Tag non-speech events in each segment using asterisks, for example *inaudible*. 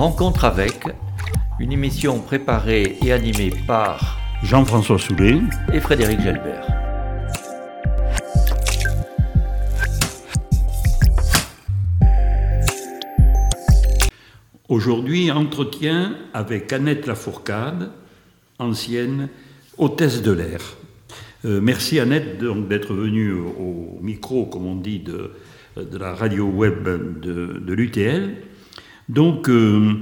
Rencontre avec, une émission préparée et animée par Jean-François Soulet et Frédéric Gelbert. Aujourd'hui, entretien avec Annette Lafourcade, ancienne hôtesse de l'air. Euh, merci Annette d'être venue au, micro, comme on dit, de, la radio web de, l'UTL. Donc, euh,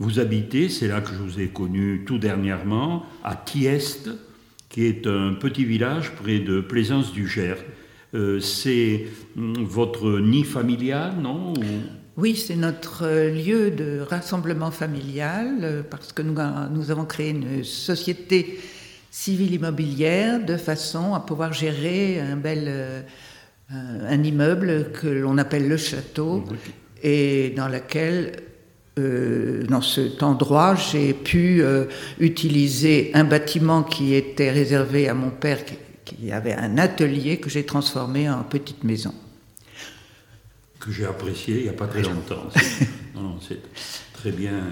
vous habitez, c'est là que je vous ai connu tout dernièrement, à Thieste, qui est un petit village près de Plaisance du Gers. Euh, c'est hum, votre nid familial, non oui, c'est notre euh, lieu de rassemblement familial parce que nous, avons créé une société civile immobilière de façon à pouvoir gérer un bel un immeuble que l'on appelle le château et dans lequel dans cet endroit, j'ai pu utiliser un bâtiment qui était réservé à mon père, qui avait un atelier que j'ai transformé en petite maison que j'ai apprécié il n'y a pas très longtemps. *laughs* non, c'est très bien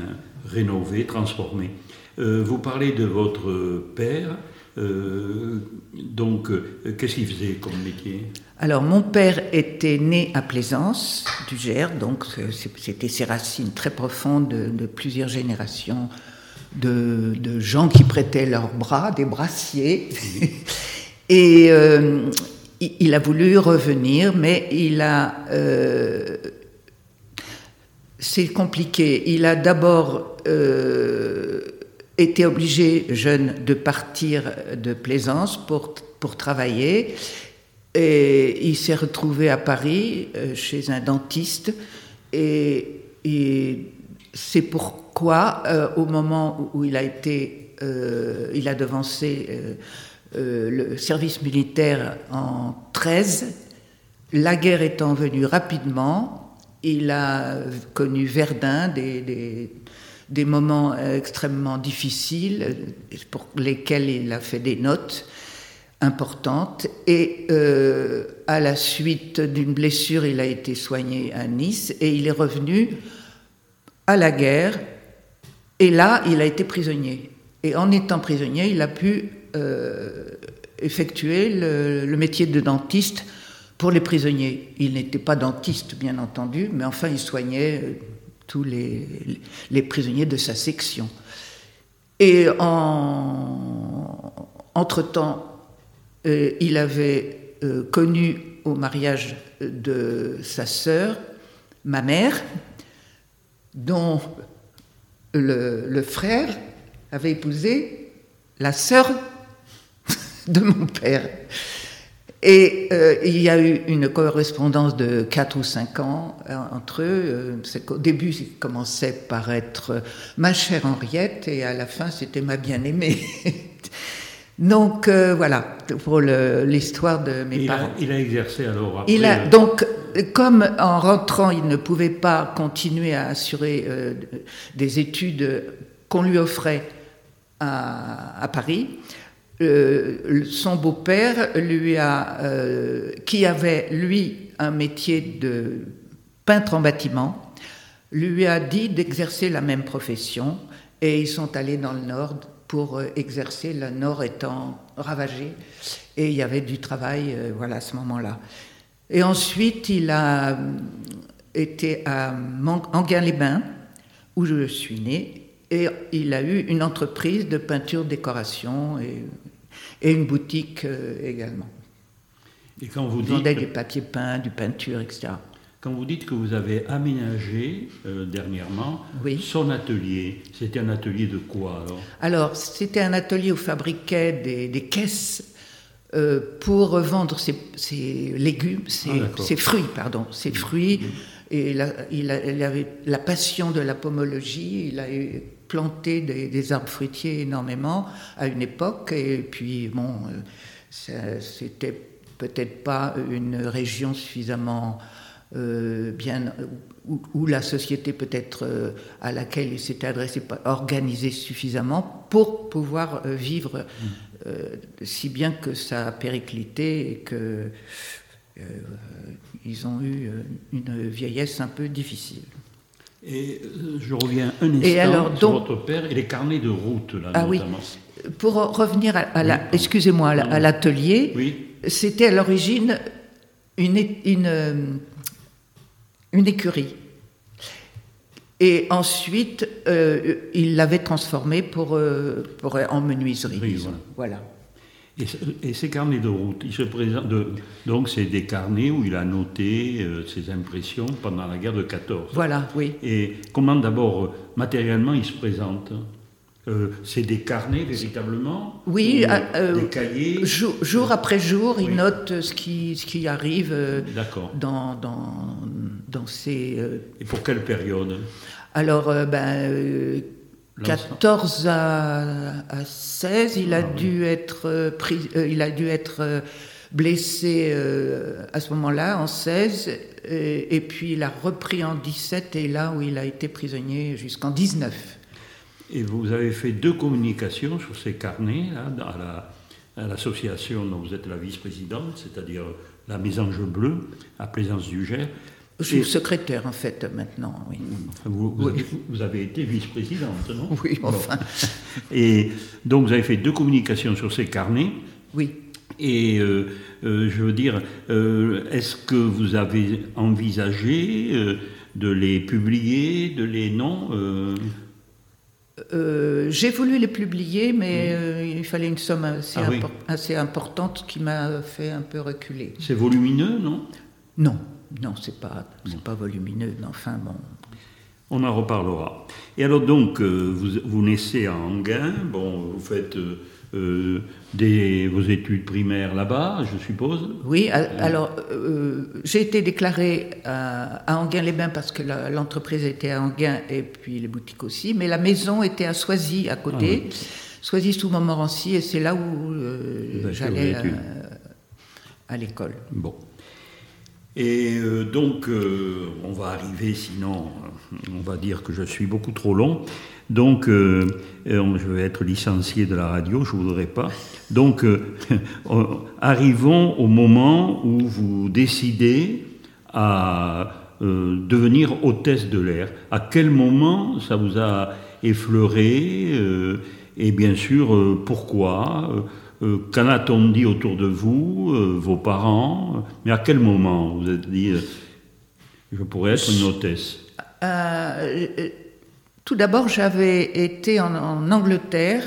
rénové, transformé. Euh, vous parlez de votre père. Euh, donc, euh, qu'est-ce qu'il faisait comme métier? Alors, mon père était né à Plaisance, du Gers, donc c'était ses racines très profondes de, plusieurs générations de, de, gens qui prêtaient leurs bras, des brassiers. *laughs* Et il a voulu revenir, mais il a. Euh, c'est compliqué. Il a d'abord euh, été obligé, jeune, de partir de Plaisance pour, pour travailler. Et il s'est retrouvé à Paris euh, chez un dentiste. Et, c'est pourquoi, au moment où il a été. il a devancé euh, le service militaire en 13. La guerre étant venue rapidement, il a connu Verdun, des, moments extrêmement difficiles pour lesquels il a fait des notes importantes. Et euh, à la suite d'une blessure, il a été soigné à Nice et il est revenu à la guerre. Et là, il a été prisonnier. Et en étant prisonnier, il a pu euh, effectuer le, métier de dentiste pour les prisonniers. Il n'était pas dentiste, bien entendu, mais enfin, il soignait euh, tous les, les prisonniers de sa section. Et en, entre-temps, euh, il avait connu au mariage de sa sœur, ma mère, dont le, frère avait épousé la sœur de mon père. Et euh, il y a eu une correspondance de 4 ou 5 ans euh, entre eux. Euh, au début, il commençait par être ma chère Henriette et à la fin, c'était ma bien-aimée. *laughs* donc voilà, pour l'histoire de mes parents. il a exercé alors après. Il a, donc, comme en rentrant, il ne pouvait pas continuer à assurer des études qu'on lui offrait à, à Paris, euh, son beau-père lui a, euh, qui avait lui un métier de peintre en bâtiment, lui a dit d'exercer la même profession et ils sont allés dans le nord pour euh, exercer, le nord étant ravagé et il y avait du travail, voilà, à ce moment-là. Et ensuite, il a été à Anguin-les-Bains, où je suis né, et il a eu une entreprise de peinture-décoration et, et, une boutique euh, également. Et quand vous il vendait du papier peint, du peinture, etc. Quand vous dites que vous avez aménagé euh, dernièrement son atelier, c'était un atelier de quoi alors? Alors, c'était un atelier où fabriquait des, des caisses euh, pour revendre ses, légumes, ses, ah, fruits, pardon, ses fruits. Et il, il, avait la passion de la pomologie. Il a planté des, arbres fruitiers énormément à une époque, et puis bon, euh, c'était peut-être pas une région suffisamment euh, bien où, la société peut-être euh, à laquelle il s'était adressé pas organisée suffisamment pour pouvoir vivre mmh. si bien que ça a périclité et que ils ont eu une vieillesse un peu difficile. Et euh, je reviens un instant Et alors, sur votre père et les carnets de route, là, Ah oui. notamment. Pour revenir à, à la, Oui. excusez-moi, à la- à l'atelier, Oui, c'était à l'origine une, euh, une écurie. Et ensuite, euh, il l'avait transformée pour, euh, pour, en menuiserie. Oui, disons. voilà. Et, ce- et ces carnets de route, ils se présentent. de- donc, c'est des carnets où il a noté euh, ses impressions pendant la guerre de 14. Voilà, oui. Et comment d'abord, matériellement, ils se présentent? Euh, C'est des carnets véritablement? Oui, Ou euh, des cahiers? Jour, jour après jour, il note ce qui, ce qui arrive D'accord. dans, dans, dans ces... euh, Et pour quelle période alors, euh, ben, euh, L'ensemble. 14 à, à 16, il a, Ah oui. dû être, euh, pris, euh, il a dû être euh, blessé euh, à ce moment-là, en 16, et, et puis il a repris en 17, et là où il a été prisonnier jusqu'en 19. Et vous avez fait deux communications sur ces carnets là, à la- à l'association dont vous êtes la vice-présidente, c'est-à-dire la Mésange Bleue à Plaisance du Gers. Je suis secrétaire, en fait, maintenant, oui. Enfin, vous, vous avez, vous avez été vice-présidente, non Oui, enfin, *laughs* Et donc vous avez fait deux communications sur ces carnets. oui. Et euh, euh, je veux dire, euh, est-ce que vous avez envisagé de les publier, de les non euh, J'ai voulu les publier, mais euh, il fallait une somme assez, Ah oui. assez importante qui m'a fait un peu reculer. C'est volumineux, non? Non, non, c'est pas, c'est pas volumineux, mais enfin bon. On en reparlera. Et alors donc, euh, vous, vous naissez à Anguin, bon, vous faites euh, euh, des, vos études primaires là-bas, je suppose? Oui, a- alors euh, j'ai été déclarée à, à Anguin-les-Bains parce que la- l'entreprise était à Anguin et puis les boutiques aussi, mais la maison était à Soisy à côté, Soisy sous Montmorency, et c'est là où j'allais euh, à l'école. Bon. Et euh, donc, euh, on va arriver, sinon, euh, on va dire que je suis beaucoup trop long. Donc, je vais être licencié de la radio, je ne voudrais pas. Donc, *laughs* arrivons au moment où vous décidez à devenir hôtesse de l'air. À quel moment ça vous a effleuré Et bien sûr, pourquoi euh, euh, Qu'en a-t-on dit autour de vous, euh, vos parents Mais à quel moment vous êtes dit euh, je pourrais être une hôtesse? Euh, euh, tout d'abord, j'avais été en, Angleterre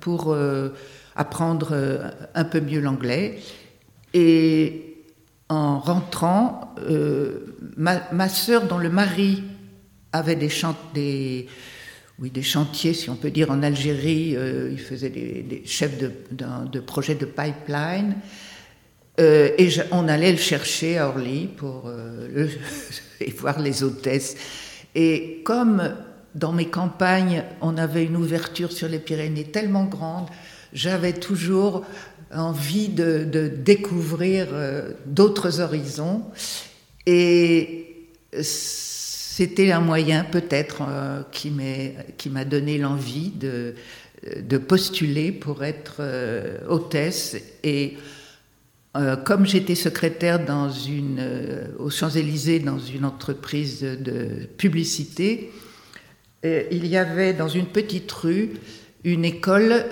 pour euh, apprendre euh, un peu mieux l'anglais. Et en rentrant, euh, ma, ma sœur, dont le mari avait des, chan- des, oui, des chantiers, si on peut dire, en Algérie, euh, il faisait des, chefs de, de projets de pipeline. Euh, et on allait le chercher à Orly pour euh, *laughs* et voir les hôtesses. Et comme dans mes campagnes, on avait une ouverture sur les Pyrénées tellement grande, j'avais toujours envie de, de découvrir d'autres horizons. Et c'était un moyen peut-être euh, qui m'a donné l'envie de, postuler pour être euh, hôtesse. Et euh, comme j'étais secrétaire dans aux Champs-Élysées dans une entreprise de, publicité, il y avait dans une petite rue une école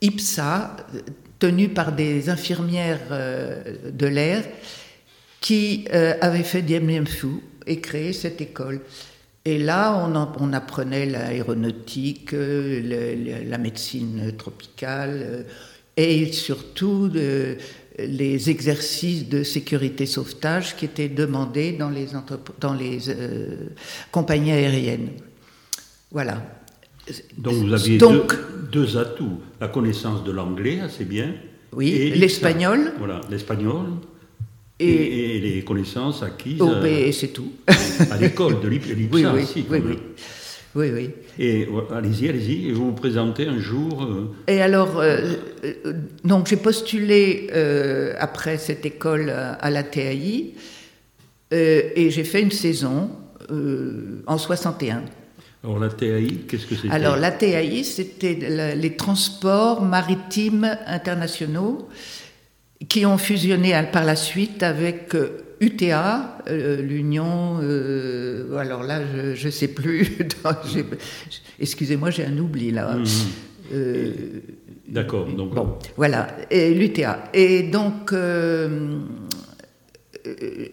IPSA tenue par des infirmières de l'air qui avaient fait Diem Diem Phu et créé cette école. Et là, on, en- on apprenait l'aéronautique, euh, la médecine tropicale euh, et surtout euh, les exercices de sécurité sauvetage qui étaient demandés dans les, entrep- dans les euh, compagnies aériennes. Voilà. Donc vous aviez Donc- deux, deux atouts. La connaissance de l'anglais, assez bien. Oui, et l'espagnol. Voilà, l'espagnol. Et- Et, et les connaissances acquises Oh, euh, ben, et c'est tout. à l'école de l'IP- l'IPSA *laughs* Oui, oui, aussi, oui, oui. Oui, oui. Et allez-y, allez-y, et vous vous présentez un jour. euh, Et alors, euh, euh, donc j'ai postulé euh, après cette école à, à la TAI euh, et j'ai fait une saison euh, en 61. alors la TAI, qu'est-ce que c'était? Alors la TAI, c'était les transports maritimes internationaux qui ont fusionné par la suite avec euh, UTA, l'Union, alors là, je ne sais plus. *laughs* Excusez-moi, j'ai un oubli là. Mmh. D'accord. Donc bon, voilà, l'UTA. Et donc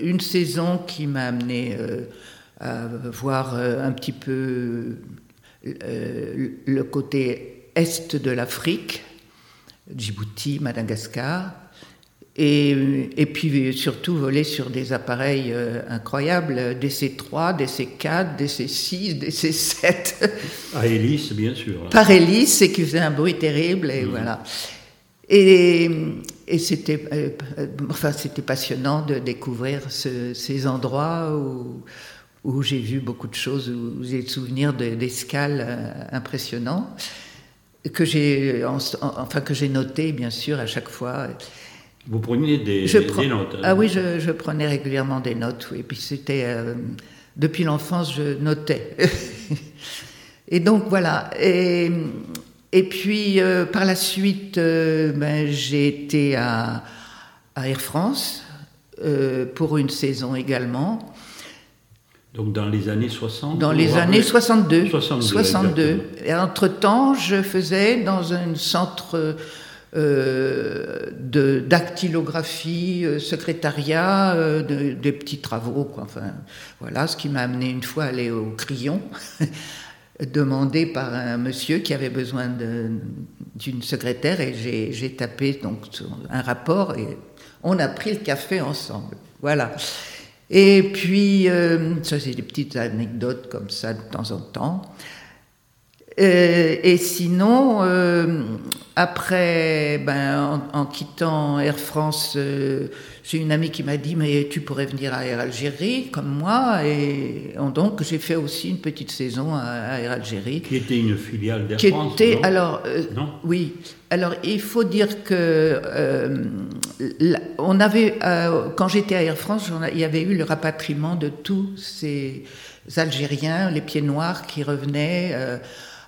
une saison qui m'a amené à voir un petit peu le côté est de l'Afrique, Djibouti, Madagascar, et, et, puis surtout voler sur des appareils euh, incroyables, DC-3, DC-4, DC-6, DC-7. À hélice, bien sûr. Par hélice, et qui faisait un bruit terrible, et mhm. voilà. Et, et c'était euh, enfin, passionnant de découvrir ces endroits où, où j'ai vu beaucoup de choses, où j'ai des souvenirs d'escales euh, impressionnants que j'ai enfin que j'ai noté bien sûr à chaque fois. Vous preniez des, notes Ah oui, je, prenais régulièrement des notes. Oui. Et puis c'était euh, depuis l'enfance, je notais. *laughs* et donc voilà. Et, et puis euh, par la suite, euh, ben, j'ai été à, à, Air France pour une saison également. Donc dans les années 60 Dans les années 62. 62. Et entre-temps, je faisais dans un centre euh, de dactylographie, euh, secrétariat, euh, des petits travaux. Quoi. Enfin, voilà, ce qui m'a amené une fois à aller au crayon, *laughs* demandé par un monsieur qui avait besoin d'une secrétaire, et j'ai tapé donc un rapport et on a pris le café ensemble. Voilà. Et puis, ça c'est des petites anecdotes comme ça de temps en temps. Euh, et sinon, euh, après, ben, en, quittant Air France, euh, j'ai une amie qui m'a dit mais tu pourrais venir à Air Algérie comme moi et donc j'ai fait aussi une petite saison à, Air Algérie. Qui était une filiale d'Air France. Était, alors non oui. Alors il faut dire que on avait quand j'étais à Air France, il y avait eu le rapatriement de tous ces Algériens, les pieds noirs qui revenaient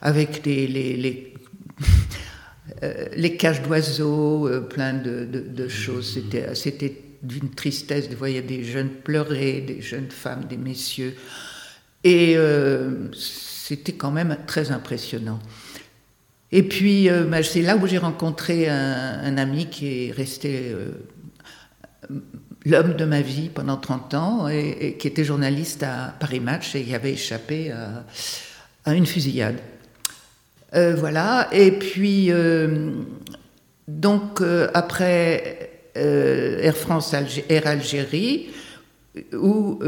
avec les, les, les, *laughs* euh, cages d'oiseaux, euh, plein de, de, choses. C'était, d'une tristesse de voir des jeunes pleurer, des jeunes femmes, des messieurs. Et euh, c'était quand même très impressionnant. Et puis, bah, c'est là où j'ai rencontré un, ami qui est resté l'homme de ma vie pendant 30 ans et, qui était journaliste à Paris Match et qui avait échappé à une fusillade. Euh, voilà. Et puis, euh, donc, euh, après Air France, Air Algérie, où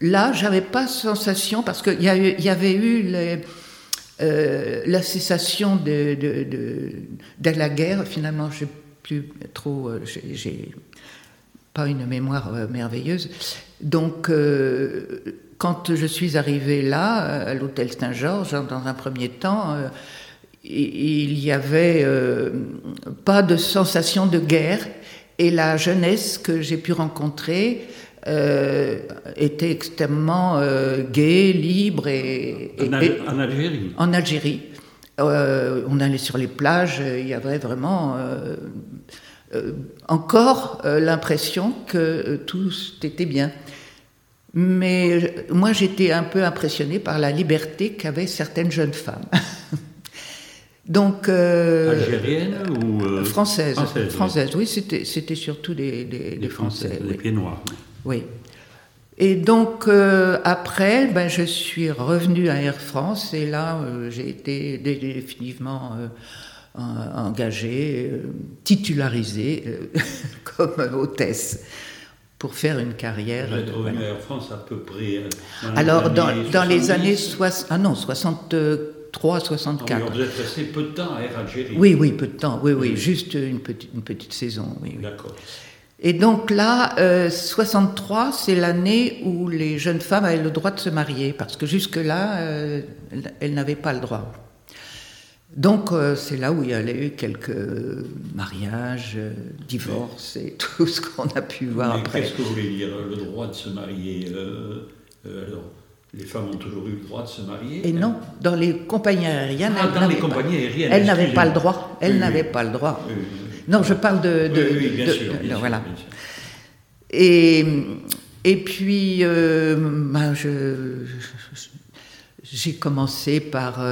là, j'avais pas sensation, parce qu'il y, y, avait eu la cessation de, de, la guerre. Finalement, je plus trop. j'ai pas une mémoire merveilleuse. Donc, quand je suis arrivée là, à l'hôtel Saint-Georges, dans un premier temps, euh, il n'y avait euh, pas de sensation de guerre et la jeunesse que j'ai pu rencontrer euh, était extrêmement gaie, libre et, en, Algérie? En Algérie, on allait sur les plages, il y avait vraiment encore l'impression que tout était bien. Mais moi, j'étais un peu impressionnée par la liberté qu'avaient certaines jeunes femmes. *laughs* Donc, euh, Algérienne ou euh, française, française, oui, c'était, c'était surtout des, des, Français. Des pieds noirs. Oui. Et donc, euh, après, ben, je suis revenue à Air France et là, j'ai été définitivement engagée, titularisée *laughs* comme hôtesse pour faire une carrière. Vous êtes revenu à Air France à peu près. Euh, dans Alors, les dans, dans les années 60, ah non, 63, 64. vous êtes resté peu de temps à Air Algérie. Oui, oui, peu de temps, oui, oui, juste une petite, une petite saison. Oui, D'accord. Et donc là, euh, 63, c'est l'année où les jeunes femmes avaient le droit de se marier, parce que jusque-là, euh, elles n'avaient pas le droit. Donc euh, c'est là où il y a eu quelques mariages, euh, divorces et *laughs* tout ce qu'on a pu voir Mais après. Qu'est-ce que vous voulez dire, le droit de se marier euh, alors, les femmes ont toujours eu le droit de se marier Et non, dans les compagnies aériennes, ah, elles dans les compagnies aériennes, elles n'avaient pas le droit. Elles n'avaient pas le droit. Non, je parle de, oui, bien, sûr, voilà. Et, et puis, ben, j'ai commencé par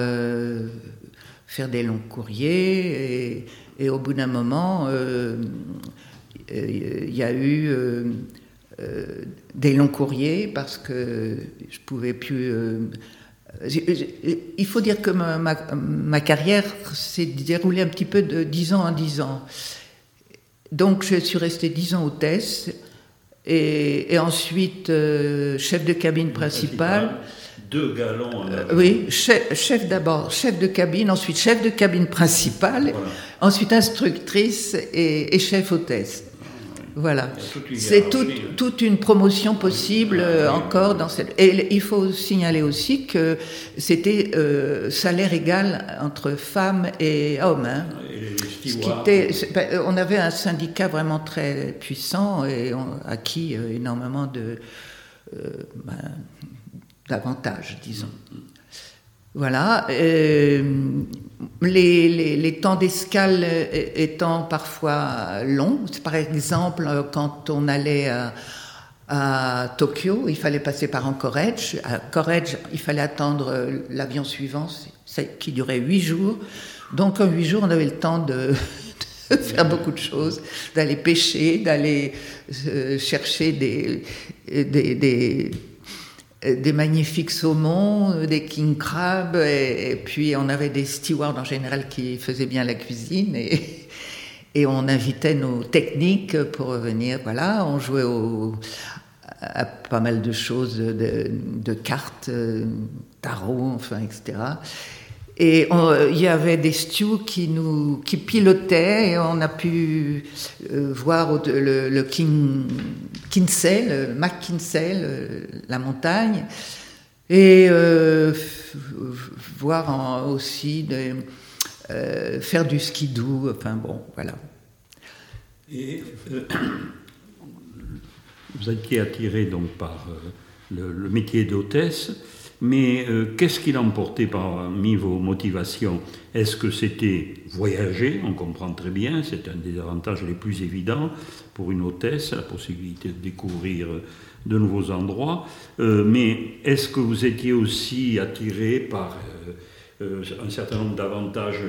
faire des longs courriers et, et au bout d'un moment, euh, il y a eu des longs courriers parce que je pouvais plus. il faut dire que ma, ma, ma carrière s'est déroulée un petit peu de 10 ans en 10 ans. Donc je suis resté 10 ans hôtesse et, et ensuite euh, chef de cabine principale. Deux galons. Euh, oui, chef, chef d'abord, chef de cabine, ensuite chef de cabine principale, voilà. ensuite instructrice et, et chef hôtesse. Voilà. C'est tout, toute une promotion possible euh, encore dans cette. Et il faut signaler aussi que c'était euh, salaire égal entre femmes et hommes. Hein. Et Ce qui était, ben, on avait un syndicat vraiment très puissant et on, acquis euh, énormément de ben, d'avantages, disons. Voilà. Euh, les, temps d'escale étant parfois longs, par exemple, quand on allait à, à, Tokyo, il fallait passer par Anchorage. À Anchorage, il fallait attendre l'avion suivant, qui durait huit jours. Donc, en huit jours, on avait le temps de, *laughs* faire beaucoup de choses, d'aller pêcher, d'aller euh, chercher des des magnifiques saumons, des king crabs, et, puis on avait des stewards en général qui faisaient bien la cuisine, et, *laughs* on invitait nos techniques pour venir, voilà, on jouait à pas mal de choses, de, de cartes, tarot, enfin, etc. Et il y avait des stews qui nous qui pilotaient et on a pu euh, voir le, le le McKinsey, le, la montagne, et euh, voir aussi euh, faire du skidoo. Enfin bon, voilà. Et euh, *coughs* vous étiez attiré donc par le métier d'hôtesse. Mais euh, qu'est-ce qu'il emportait parmi vos motivations? Est-ce que c'était voyager? On comprend très bien, c'est un des avantages les plus évidents pour une hôtesse, la possibilité de découvrir de nouveaux endroits. Euh, mais est-ce que vous étiez aussi attiré par euh, un certain nombre d'avantages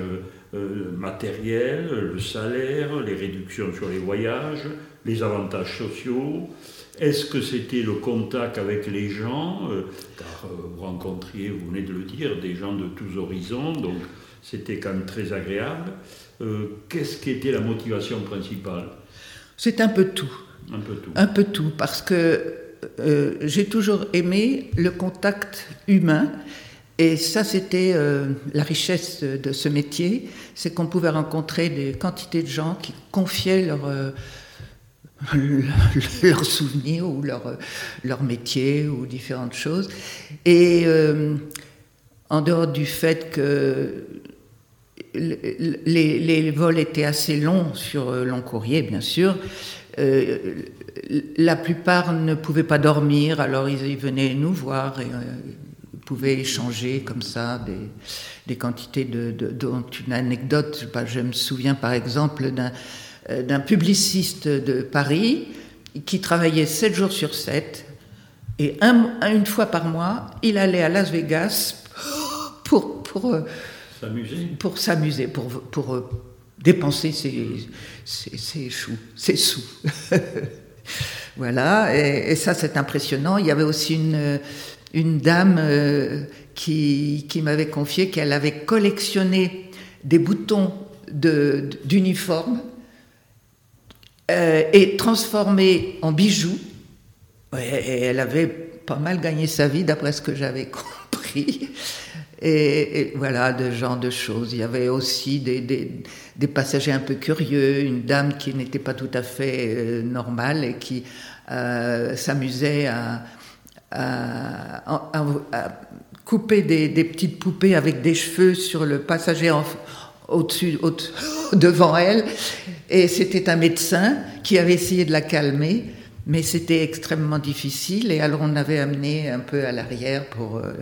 matériels, le salaire, les réductions sur les voyages, les avantages sociaux? Est-ce que c'était le contact avec les gens? Euh, Car euh, vous rencontriez, vous venez de le dire, des gens de tous horizons, donc c'était quand même très agréable. Euh, Qu'est-ce qui était la motivation principale? C'est un peu tout. Un peu tout. Un peu tout, parce que euh, j'ai toujours aimé le contact humain. Et ça, c'était euh, la richesse de ce métier, c'est qu'on pouvait rencontrer des quantités de gens qui confiaient leur *laughs* leurs souvenirs ou leur, leur métier ou différentes choses. Et euh, en dehors du fait que les, les, vols étaient assez longs sur euh, long courrier, bien sûr, euh, la plupart ne pouvaient pas dormir, alors ils, venaient nous voir et euh, pouvaient échanger comme ça des, des quantités de, de, dont une anecdote. Je, je me souviens par exemple d'un d'un publiciste de Paris qui travaillait 7 jours sur 7 et un, une fois par mois, il allait à Las Vegas pour pour s'amuser pour s'amuser pour pour euh, dépenser ses, ses, ses, choux, ses sous. *laughs* voilà, et, et ça c'est impressionnant. Il y avait aussi une, une dame euh, qui, qui m'avait confié qu'elle avait collectionné des boutons d'uniforme de, euh, et transformé en bijoux. Et elle avait pas mal gagné sa vie, d'après ce que j'avais *laughs* compris. Et, voilà, de genre de choses. Il y avait aussi des, des, passagers un peu curieux, une dame qui n'était pas tout à fait euh, normale et qui euh, s'amusait à, couper des, des, petites poupées avec des cheveux sur le passager en, au-dessus, au *laughs* devant elle. Et c'était un médecin qui avait essayé de la calmer, mais c'était extrêmement difficile. Et alors on avait amené un peu à l'arrière pour, euh,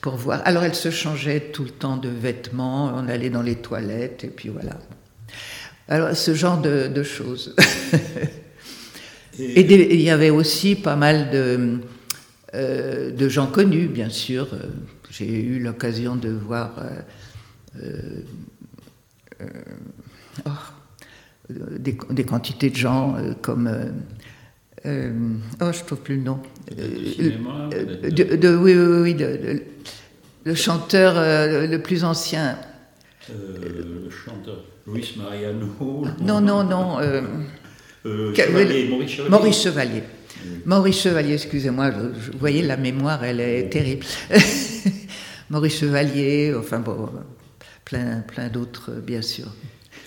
pour voir. Alors elle se changeait tout le temps de vêtements, on allait dans les toilettes, et puis voilà. Alors ce genre de, de choses. *laughs* Et, il y avait aussi pas mal de, de gens connus, bien sûr. J'ai eu l'occasion de voir oh, des, des, quantités de gens comme euh, oh, je ne trouve plus le nom. Euh, de, oui, oui, oui, de, le chanteur euh, le plus ancien. le chanteur Luis Mariano. Non, non, non. Chevalier, Maurice Chevalier. Maurice Chevalier. Maurice Chevalier, excusez-moi, vous voyez, la mémoire, elle est terrible. *laughs* Maurice Chevalier, enfin bon, plein, plein d'autres, bien sûr.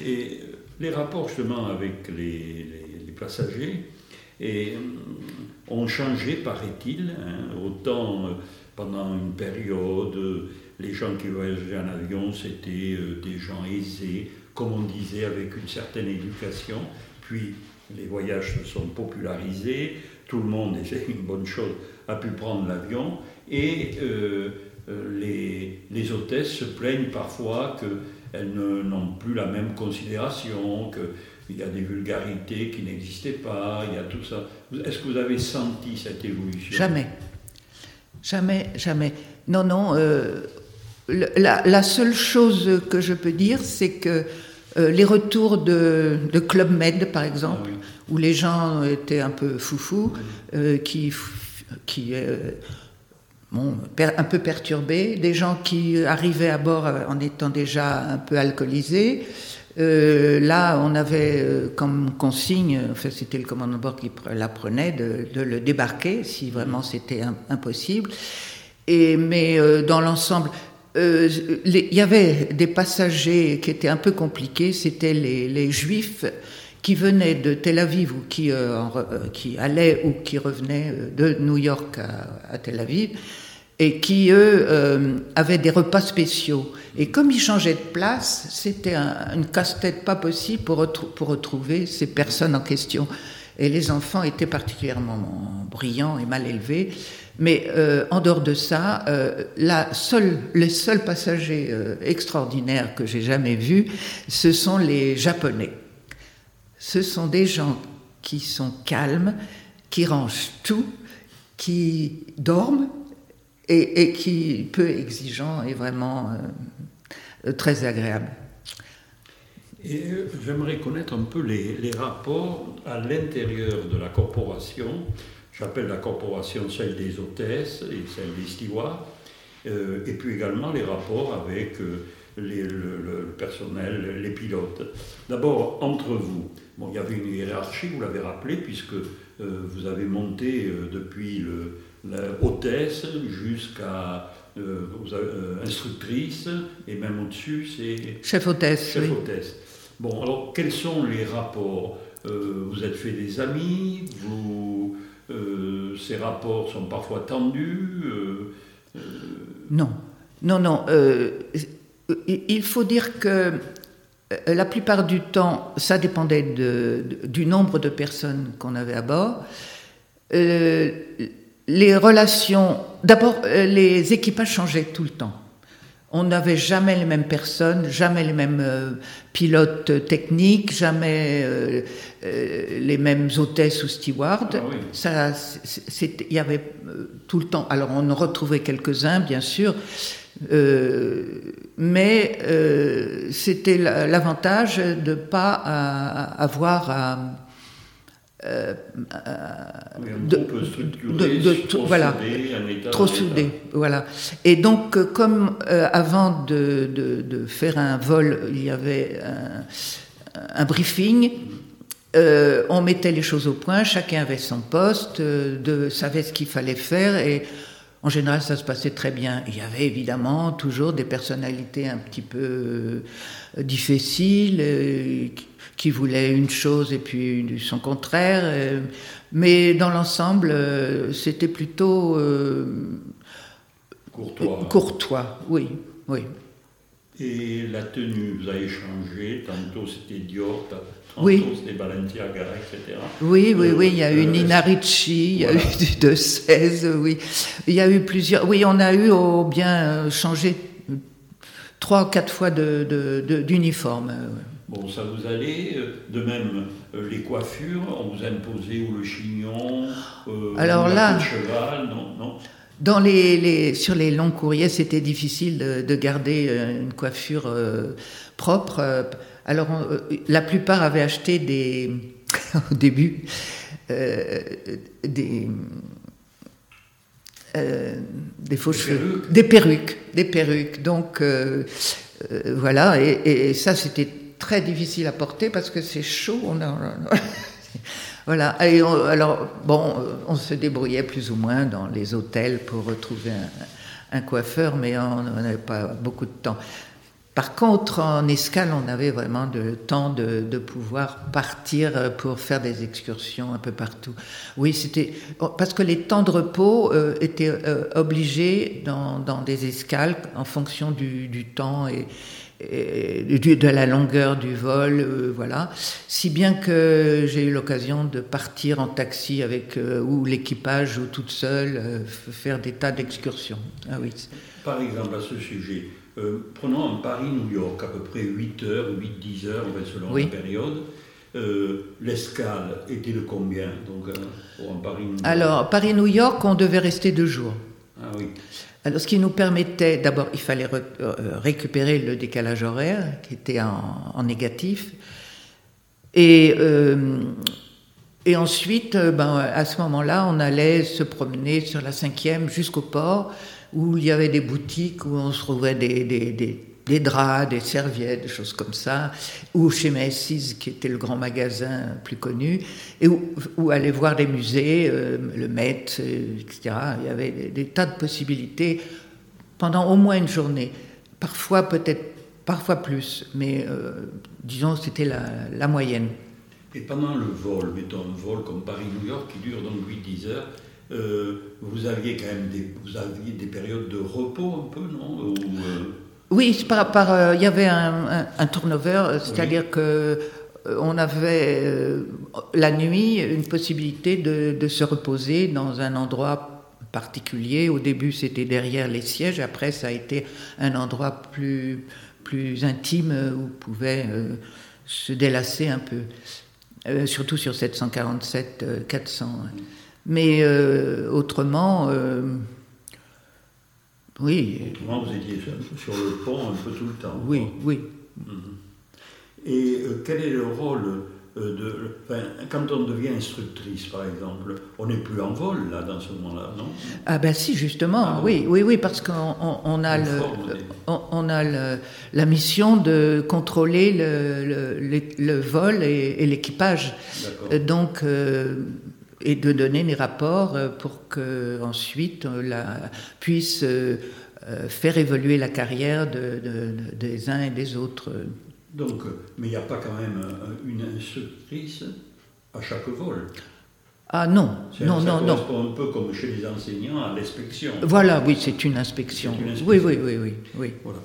Et les rapports justement avec les, passagers, euh, ont changé, paraît-il. Hein. autant euh, pendant une période, les gens qui voyageaient en avion, c'était euh, des gens aisés, comme on disait, avec une certaine éducation. Puis les voyages se sont popularisés, tout le monde, *laughs* et c'est une bonne chose, a pu prendre l'avion. Et les, les, hôtesses se plaignent parfois qu'elles n'ont plus la même considération, que il y a des vulgarités qui n'existaient pas, il y a tout ça. Est-ce que vous avez senti cette évolution? Jamais. Jamais, jamais. Non, non. Euh, la, seule chose que je peux dire, c'est que euh, les retours de, Club Med, par exemple, ah où les gens étaient un peu foufous, euh, qui, qui un peu perturbés, des gens qui arrivaient à bord en étant déjà un peu alcoolisés, euh, là, on avait euh, comme consigne, enfin c'était le commandant de bord qui la prenait, de, le débarquer si vraiment c'était impossible. Mais euh, dans l'ensemble, il y avait des passagers qui étaient un peu compliqués, c'était les, juifs qui venaient de Tel Aviv ou qui allaient ou qui revenaient de New York à Tel Aviv et qui, eux, euh, avaient des repas spéciaux. Et comme ils changeaient de place, c'était une casse-tête pas possible pour, retrouver ces personnes en question. Et les enfants étaient particulièrement brillants et mal élevés. Mais euh, en dehors de ça, euh, la seule, les seuls passagers extraordinaires que j'ai jamais vus, ce sont les Japonais. Ce sont des gens qui sont calmes, qui rangent tout, qui dorment, et, qui peu exigeant et vraiment euh, très agréable. Et euh, j'aimerais connaître un peu les, rapports à l'intérieur de la corporation. J'appelle la corporation celle des hôtesses et celle des stewards. Euh, et puis également les rapports avec le, personnel, les pilotes. D'abord, entre vous, bon, il y avait une hiérarchie, vous l'avez rappelé, puisque vous avez monté depuis le, hôtesse jusqu'à euh, euh, instructrice, et même au-dessus, c'est... Chef hôtesse. Chef hôtesse. Bon, alors quels sont les rapports euh, Vous êtes fait des amis vous, Ces rapports sont parfois tendus Non, non, non. il faut dire que la plupart du temps, ça dépendait de, du nombre de personnes qu'on avait à bord les relations, d'abord, euh, les équipages changeaient tout le temps. On n'avait jamais les mêmes personnes, jamais les mêmes euh, pilotes techniques, jamais euh, les mêmes hôtesses ou stewards. Ah Ça, il y avait tout le temps. Alors on en retrouvait quelques-uns, bien sûr, mais c'était l'avantage de ne pas avoir à euh, de, trop voilà, soudé, trop soudé, voilà. Et donc, euh, comme euh, avant de, de, faire un vol, il y avait un, briefing, on mettait les choses au point, chacun avait son poste, de, savait ce qu'il fallait faire, et en général, ça se passait très bien. Il y avait évidemment toujours des personnalités un petit peu difficiles qui voulait une chose et puis son contraire. Euh, mais dans l'ensemble, euh, c'était plutôt euh, courtois. Courtois, oui, oui. Et la tenue, vous avez changé. Tantôt c'était Dior, tantôt c'était Balenciaga, etc. Oui, oui, oui. Il y a eu Nina Ricci, il y a eu de 16, oui. Il y a eu plusieurs. Oui, on a eu au bien changé trois, quatre fois d'uniforme. De, Bon, ça vous allait. euh, De même, euh, les coiffures, on vous a imposé ou le chignon, euh, Alors là- de cheval, non, non. Dans les, les- sur les longs courriers, c'était difficile de, de garder euh, une coiffure euh, propre. Alors, on- euh, la plupart avaient acheté des, *laughs* au début, euh, des, euh, des faux Des cheveux, perruques. des perruques, des perruques. Donc, euh, voilà, et, et ça, c'était très difficile à porter parce que c'est chaud. On a- *laughs* voilà. Et on- alors, bon, on se débrouillait plus ou moins dans les hôtels pour retrouver un, un coiffeur, mais on n'avait pas beaucoup de temps. Par contre, en escale, on avait vraiment le temps de, pouvoir partir euh, pour faire des excursions un peu partout. Oui, c'était bon, parce que les temps de repos euh, étaient euh, obligés dans, des escales en fonction du, temps et, de la longueur du vol, voilà. Si bien que j'ai eu l'occasion de partir en taxi avec ou l'équipage ou toute seule faire des tas d'excursions. Ah oui. Par exemple, à ce sujet, euh, prenons un Paris-New York, à peu près 8 heures, 8-10 heures, enfin, selon Oui. la période. Euh, L'escale était de combien donc, pour un Paris-New York? Alors, Paris-New York, on devait rester deux jours. Ah oui. Alors, ce qui nous permettait, d'abord, il fallait euh, récupérer le décalage horaire, qui était en, en négatif. Et, euh, et ensuite, ben, à ce moment-là, on allait se promener sur la cinquième jusqu'au port, où il y avait des boutiques où on se trouvait des, des, des- draps, des serviettes, des choses comme ça, ou chez Macy's, qui était le grand magasin plus connu, et où, où aller voir des musées, euh, le Met, euh, etc. Il y avait des, tas de possibilités pendant au moins une journée. Parfois, peut-être, parfois plus, mais euh, disons c'était la, la moyenne. Et pendant le vol, mettons un vol comme Paris-New York qui dure donc 8-10 heures, vous aviez quand même des, vous aviez des périodes de repos un peu, non? Euh, Oui, par, par, euh, il y avait un, un- un turnover, euh, c'est-à-dire que euh, on avait euh, la nuit une possibilité de, de se reposer dans un endroit particulier. Au début, c'était derrière les sièges. Après, ça a été un endroit plus plus intime euh, où on pouvait euh, se délasser un peu, Euh, surtout sur 747 euh, 400. hein. Mais euh, autrement, euh, oui, autrement, vous étiez sur, le pont un peu tout le temps. oui, oui. Et euh, quel est le rôle de. Enfin, quand on devient instructrice, par exemple, on n'est plus en vol, là, dans ce moment-là, non? Ah ben si, justement, Ah oui, oui, oui, parce qu'on on, on a, On le, forme des- on, on a le- la mission de contrôler le, vol et, et l'équipage. Donc, et de donner des rapports euh, pour que ensuite on la, puisse euh, euh, faire évoluer la carrière de, de- de- des uns et des autres. Donc, euh, mais il n'y a pas quand même euh, une instructrice à chaque vol? Ah non, non, ça non, non. un peu comme chez les enseignants à l'inspection. Voilà, oui, c'est une inspection. C'est une inspection. Oui, oui, oui, oui, oui. Voilà.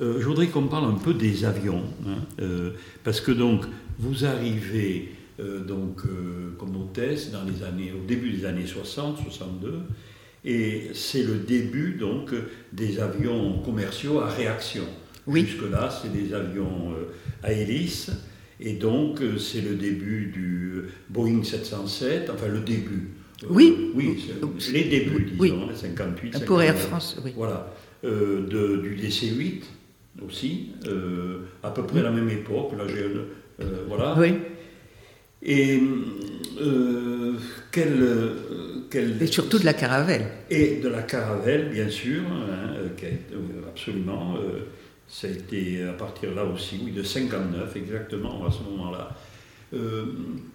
Euh, je voudrais qu'on parle un peu des avions, hein, euh, parce que donc vous arrivez euh, donc euh, comme hôtesse dans les années, au début des années 60, 62, et c'est le début donc des avions commerciaux à réaction. Oui. Jusque là, c'est des avions euh, à hélice, et donc euh, c'est le début du Boeing 707, enfin le début. Euh, Oui. oui, c'est les débuts, disons, Oui. hein, 58, Pour Air 59. France, oui. Voilà. Euh, de- du DC-8 aussi, euh, à peu près à la même époque. Là, j'ai, euh, voilà. Oui. Et euh, euh, Et surtout de la caravelle. et de la caravelle, bien sûr, hein, euh, absolument. ça a été à partir là aussi, oui, de 59 exactement, à ce moment-là. Euh,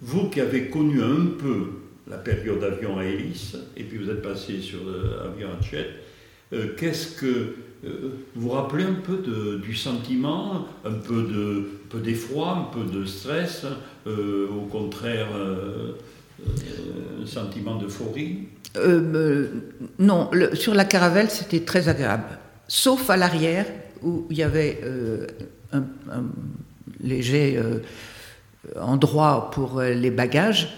vous qui avez connu un peu la période avion à hélice, et puis vous êtes passé sur l'avion à jet, euh, qu'est-ce que. Euh, vous rappelez un peu du sentiment, un peu de peu d'effroi, un peu de stress, euh, au contraire, euh, euh, un sentiment d'euphorie non, sur la caravelle, c'était très agréable. Sauf à l'arrière, où il y avait un, léger endroit pour les bagages,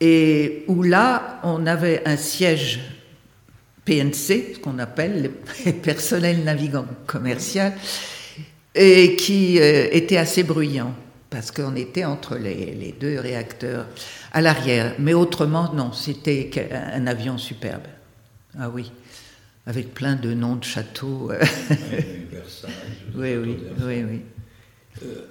et où là, on avait un siège PNC, ce qu'on appelle le *laughs* personnel navigant commercial, et qui était assez bruyant parce qu'on était entre les, deux réacteurs à l'arrière. Mais autrement, non, c'était un avion superbe. Ah oui, avec plein de noms de châteaux. *laughs* oui, oui, oui, oui. Euh,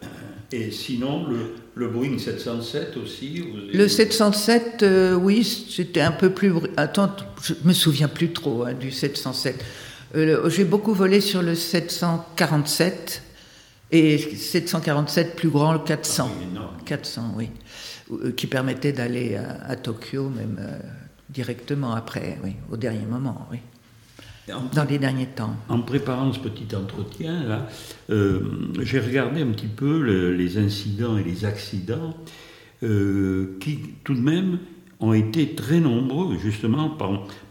et sinon, le, Boeing 707 aussi Le 707, euh, oui, c'était un peu plus. Attends, je me souviens plus trop hein, du 707. Euh, j'ai beaucoup volé sur le 747 et 747 plus grand, le 400. 400, ah oui. Qui permettait d'aller à, Tokyo, même directement après, oui, au dernier moment, oui dans les derniers temps. En préparant ce petit entretien, là, euh, j'ai regardé un petit peu les incidents et les accidents euh, qui, tout de même, ont été très nombreux, justement,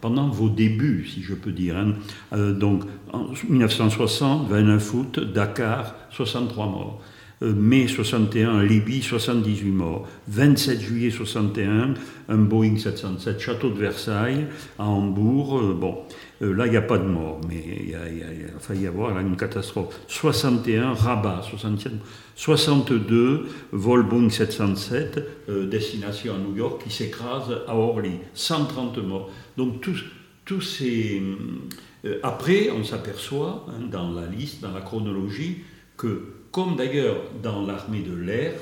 pendant, vos débuts, si je peux dire. Hein. Euh, donc, en 1960, 29 août, Dakar, 63 morts. Mai 61, Libye, 78 morts. 27 juillet 61, un Boeing 707, Château de Versailles, à Hambourg. bon. Euh, là, il n'y a pas de mort, mais il, a, failli y avoir une catastrophe. 61, Rabat, 62, vol Boeing 707, euh, destination à New York, qui s'écrase à Orly. 130 morts. Donc tous, ces... Euh, après, on s'aperçoit, hein, dans la liste, dans la chronologie, que comme d'ailleurs dans l'armée de l'air,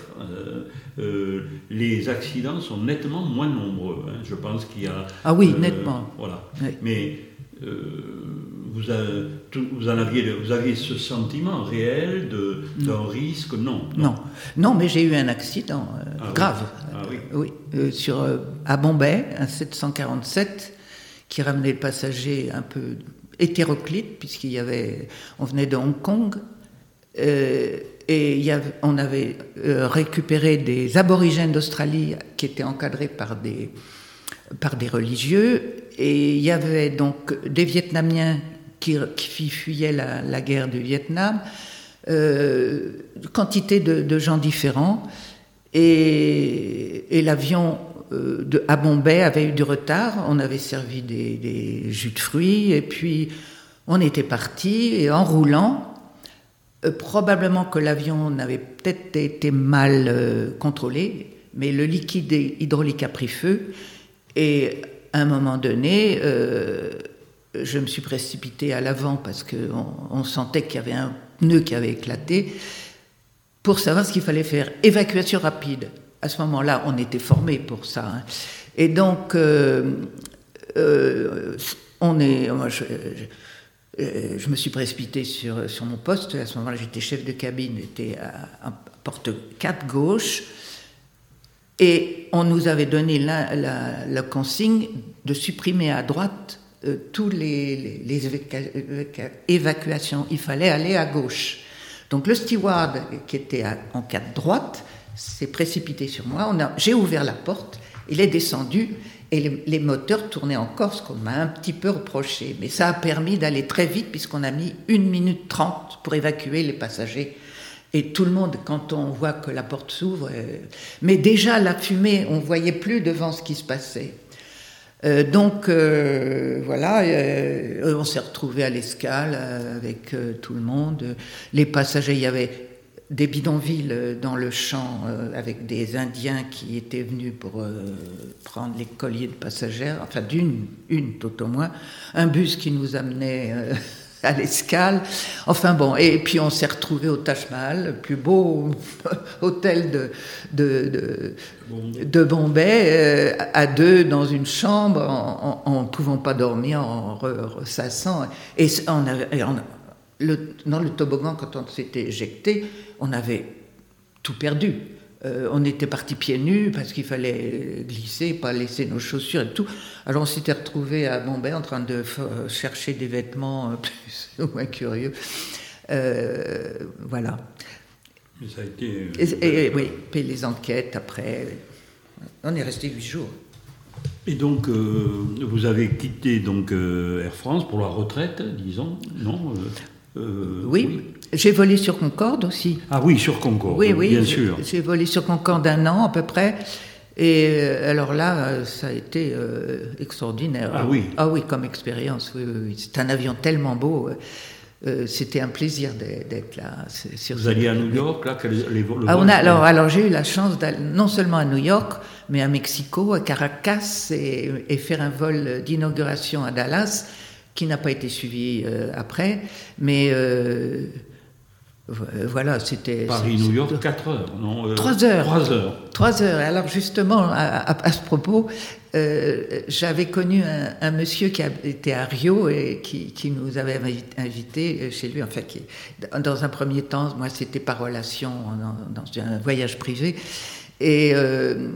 les accidents sont nettement moins nombreux. Hein. Je pense qu'il y a... Ah oui, nettement. Voilà. Mais euh, vous, en aviez, vous aviez ce sentiment réel d'un risque? Non, non, non. mais j'ai eu un accident euh, ah grave. Ah oui. Euh, sur, à Bombay, un 747 qui ramenait le passager un peu hétéroclite, puisqu'il y avait, on venait de Hong Kong, et y avait, on avait récupéré des aborigènes d'Australie qui étaient encadrés par des, par des religieux, et il y avait donc des Vietnamiens qui, fuyaient la, guerre du Vietnam, euh, quantité de, gens différents, et, l'avion euh, à Bombay avait eu du retard, on avait servi des, jus de fruits, et puis on était parti, et en roulant, euh, probablement que l'avion n'avait peut-être été mal contrôlé, mais le liquide hydraulique a pris feu, et à un moment donné, euh, je me suis précipité à l'avant parce qu'on on sentait qu'il y avait un pneu qui avait éclaté pour savoir ce qu'il fallait faire. Évacuation rapide. À ce moment-là, on était formé pour ça. Hein. Et donc, euh, euh, on est, me suis précipité sur, mon poste. À ce moment-là, j'étais chef de cabine, j'étais à, à porte 4 gauche. Et on nous avait donné la, consigne de supprimer à droite euh, tous les, évacuations. Il fallait aller à gauche. Donc le steward qui était en quatre droite s'est précipité sur moi. J'ai ouvert la porte, il est descendu et les, moteurs tournaient encore, ce qu'on m'a un petit peu reproché. Mais ça a permis d'aller très vite puisqu'on a mis une minute trente pour évacuer les passagers et tout le monde, quand on voit que la porte s'ouvre, euh, mais déjà la fumée, on voyait plus devant ce qui se passait. Euh, donc euh, voilà, on s'est retrouvé à l'escale avec tout le monde. Les passagers, il y avait des bidonvilles dans le champ avec des Indiens qui étaient venus pour prendre les colliers de passagères, enfin d'une, une tout au moins, un bus qui nous amenait *laughs* à l'escale. Enfin bon, et puis on s'est retrouvé au Taj Mahal, le plus beau *laughs* hôtel de, Bombay, euh, à deux dans une chambre, en ne pouvant pas dormir, en ressassant. Et on avait, le, dans le toboggan, quand on s'était éjecté, on avait tout perdu. Euh, on était parti pieds nus parce qu'il fallait glisser, pas laisser nos chaussures et tout. Alors on s'était retrouvé à Bombay en train de chercher des vêtements euh, *laughs* plus ou moins curieux. Euh, voilà. Mais ça a été. Et, oui, puis les enquêtes après. On est resté huit jours. Et donc, vous avez quitté donc Air France pour la retraite, disons, non oui. J'ai volé sur Concorde aussi. Ah oui, sur Concorde, oui, oui, bien sûr. J'ai volé sur Concorde un an à peu près. Et euh, alors là, ça a été euh, extraordinaire. Ah oui Ah oui, comme expérience, oui, C'est un avion tellement beau. euh, c'était un plaisir d'être là. Sur Vous alliez à New York, là les, ah, on a, Alors, alors j'ai eu la chance d'aller non seulement à New York, mais à Mexico, à Caracas, et, faire un vol d'inauguration à Dallas, qui n'a pas été suivi euh, après. Mais euh, voilà, c'était. Paris-New York, 4 heures, non 3 heures. 3 heures. 3 heures. Alors, justement, à ce propos, euh, j'avais connu un, monsieur qui était à Rio et qui, nous avait invité chez lui, enfin, qui, dans un premier temps, moi c'était par relation, dans, un voyage privé, euh,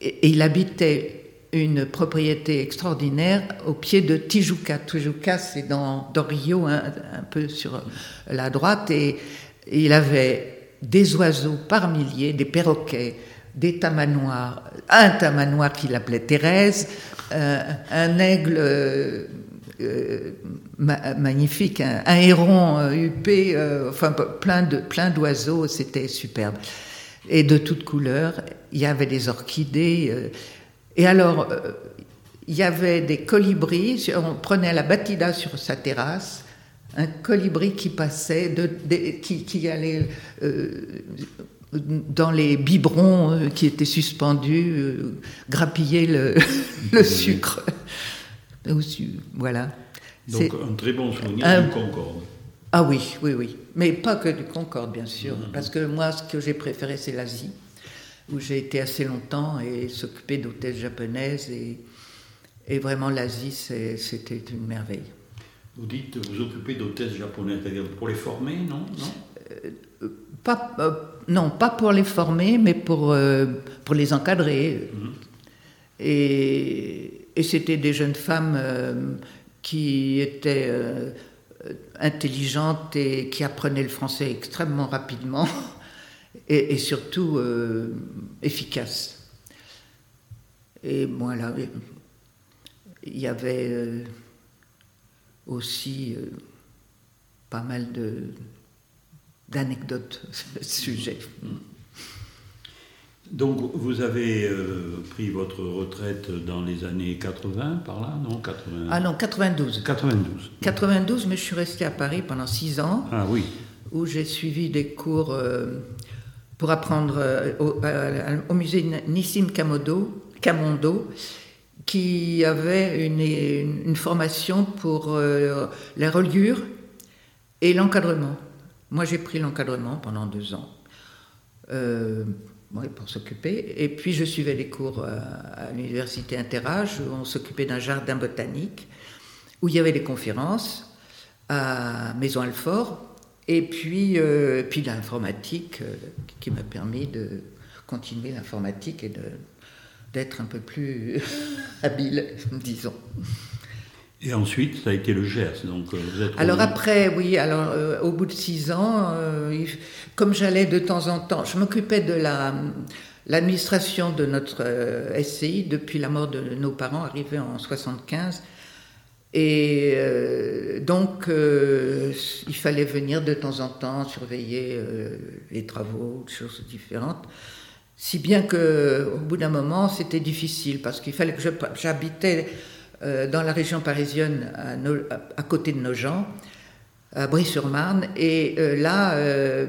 et, il habitait une propriété extraordinaire au pied de Tijuca. Tijuca, c'est dans, Rio, un, peu sur la droite, et il avait des oiseaux par milliers, des perroquets, des tamanoirs, un tamanoir qu'il appelait Thérèse, euh, un aigle euh, euh, magnifique, un, héron huppé, enfin plein de plein d'oiseaux, c'était superbe. Et de toutes couleurs, il y avait des orchidées. Et alors, il y avait des colibris, on prenait la batida sur sa terrasse, un colibri qui passait, de, qui, qui, allait dans les biberons euh, qui étaient suspendus, euh, grappiller le, *laughs* sucre. voilà. Donc un très bon souvenir du Concorde. Ah oui, oui, oui. Mais pas que du Concorde, bien sûr. Mm-hmm. Parce que moi, ce que j'ai préféré, c'est l'Asie, où j'ai été assez longtemps et s'occuper d'hôtesses japonaises. Et, et vraiment, l'Asie, c'était une merveille. Vous dites vous occupez d'hôtesses japonaises, pour les former, non, non? Euh, pas, non, pas pour les former, mais pour, euh, pour les encadrer. Mhm. Et, et c'était des jeunes femmes euh, qui étaient euh, intelligentes et qui apprenaient le français extrêmement rapidement *laughs* et, et surtout efficaces. Et voilà, il y avait aussi pas mal de d'anecdotes *laughs* sujet. Donc vous avez euh, pris votre retraite dans les années 80, par là, non 80... Ah non, 92. 92. 92, mais je suis restée à Paris pendant six ans. Ah oui. Où j'ai suivi des cours euh, pour apprendre euh, au, musée Nissim Camondo qui avait une, formation pour la reliure et l'encadrement. Moi, j'ai pris l'encadrement pendant deux ans euh, pour s'occuper. Et puis, je suivais les cours à, l'université Interage, où on s'occupait d'un jardin botanique, où il y avait des conférences à Maison Alfort, et puis, euh, puis l'informatique, euh, qui m'a permis de continuer l'informatique et d'être un peu plus *laughs* habile, disons. Et ensuite, ça a été le Gers. Donc, euh, vous êtes alors après, oui, alors euh, au bout de six ans, comme j'allais de temps en temps, je m'occupais de la l'administration de notre SCI depuis la mort de nos parents, arrivés en 75. Et donc, il fallait venir de temps en temps surveiller les travaux, choses différentes. Si bien qu'au bout d'un moment, c'était difficile parce qu'il fallait que j'habitais euh, dans la région parisienne, à, côté de Nogent, à Brie-sur-Marne. Et euh, là, euh,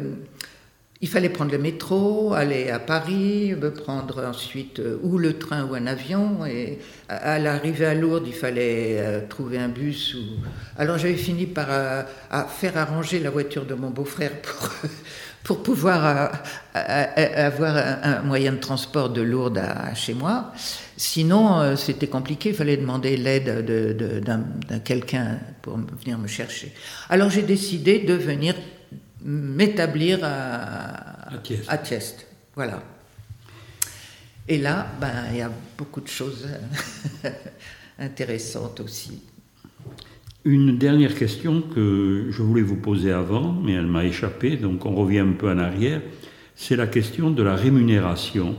il fallait prendre le métro, aller à Paris, prendre ensuite ou le train ou un avion. Et à, l'arrivée à Lourdes, il fallait trouver un bus. Ou... Alors j'avais fini par faire arranger la voiture de mon beau-frère pour, *laughs* pouvoir avoir un, moyen de transport de Lourdes à chez moi. Sinon, euh, c'était compliqué, il fallait demander l'aide d'un quelqu'un pour venir me chercher. Alors j'ai décidé de venir m'établir à, à. Voilà. Et là, ben, il y a beaucoup de choses *laughs* intéressantes aussi. Une dernière question que je voulais vous poser avant, mais elle m'a échappé, donc on revient un peu en arrière, c'est la question de la rémunération.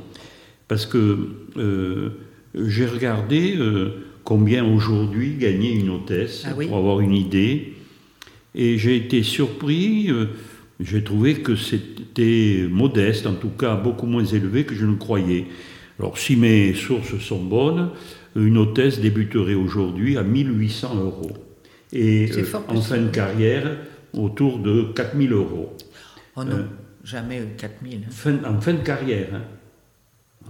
Parce que euh, j'ai regardé euh, combien aujourd'hui gagnait une hôtesse ah pour avoir une idée. Et j'ai été surpris. Euh, j'ai trouvé que c'était modeste, en tout cas beaucoup moins élevé que je ne croyais. Alors, si mes sources sont bonnes, une hôtesse débuterait aujourd'hui à 1800 euros. Et euh, en fin de carrière, autour de 4000 euros. Oh non, jamais 4000. Fin- en fin de carrière. hein.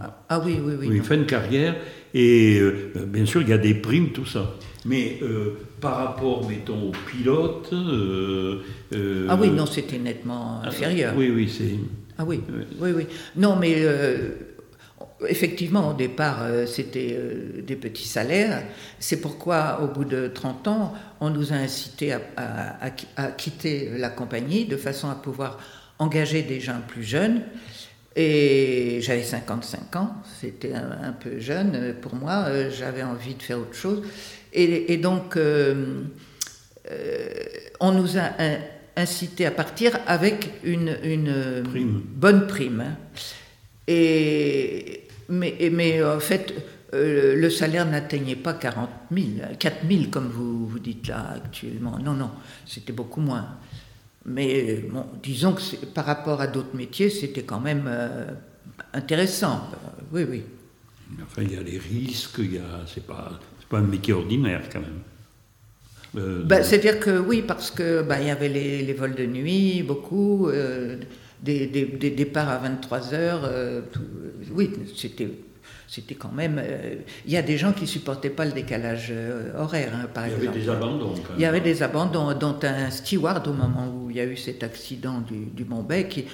Ah, ah oui, oui, oui. Oui, non. fin de carrière. Et euh, bien sûr, il y a des primes, tout ça. Mais euh, par rapport, mettons, aux pilotes. euh, euh, Ah oui, non, c'était nettement inférieur. Oui, oui, c'est. Ah oui, Oui. oui. Non, mais effectivement, au départ, c'était des petits salaires. C'est pourquoi, au bout de 30 ans, on nous a incité à, à- à qui- à quitter la compagnie de façon à pouvoir engager des gens plus jeunes. Et j'avais 55 ans, c'était un, un peu jeune pour moi, j'avais envie de faire autre chose. Et, et donc, euh, euh, on nous a in- incité à partir avec une, une Prime. bonne prime. Et, mais, en fait, euh, le salaire n'atteignait pas 40 000, 4 000 comme vous, vous dites là actuellement. Non, non, c'était beaucoup moins. Mais bon, disons que par rapport à d'autres métiers, c'était quand même euh, intéressant. Oui, oui. Enfin, il y a les risques, il y a. C'est pas, pas un métier ordinaire, quand même. Euh, Ben, C'est-à-dire que oui, parce que ben, il y avait les, les vols de nuit, beaucoup, euh, des, des- des départs à 23 heures. euh, tout- oui, c'était, c'était quand même. il y a des gens qui supportaient pas le décalage horaire, hein, par il y avait exemple. des abandons, quand même. Il y avait des abandons, dont un steward au moment où il y a eu cet accident du, du qui,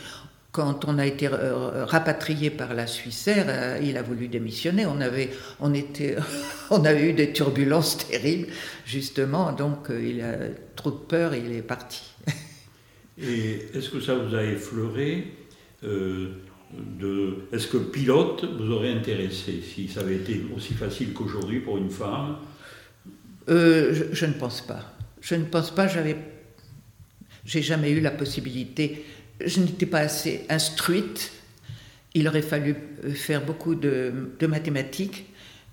quand on a été euh, rapatrié par la Suissair, euh, il a voulu démissionner. On avait, on était, *laughs* on avait eu des turbulences terribles, justement, donc euh, il a trop de peur, il est parti. *laughs* Et est-ce que ça vous a effleuré euh, de... Est-ce que pilote vous aurait intéressé si ça avait été aussi facile qu'aujourd'hui pour une femme? Euh, je, je ne pense pas. Je ne pense pas. J'avais, j'ai jamais eu la possibilité. Je n'étais pas assez instruite. Il aurait fallu euh, faire beaucoup de, de mathématiques,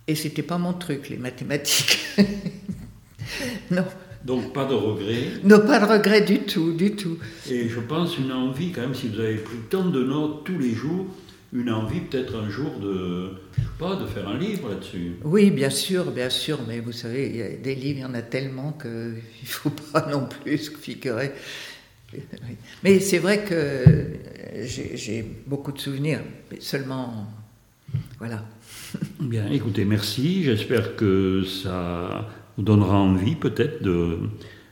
et c'était pas mon truc, les mathématiques. *laughs* non, Donc pas de regret. non, pas de regret du tout, du tout. Et je pense une envie quand même, si vous avez pris tant de notes tous les jours, une envie peut-être un jour de, je sais pas, de faire un livre là-dessus. Oui, bien sûr, bien sûr, mais vous savez, il y a des livres, il y en a tellement qu'il *laughs* ne faut pas non plus se figurer. *laughs* Mais c'est vrai que j'ai beaucoup de souvenirs, mais seulement. Voilà. *laughs* Bien, écoutez, merci. J'espère que ça vous donnera envie peut-être de,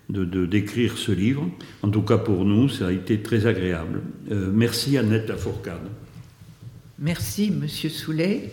de, de- d'écrire ce livre. En tout cas pour nous, ça a été très agréable. Euh, merci Annette Lafourcade. Merci, Monsieur Soulet.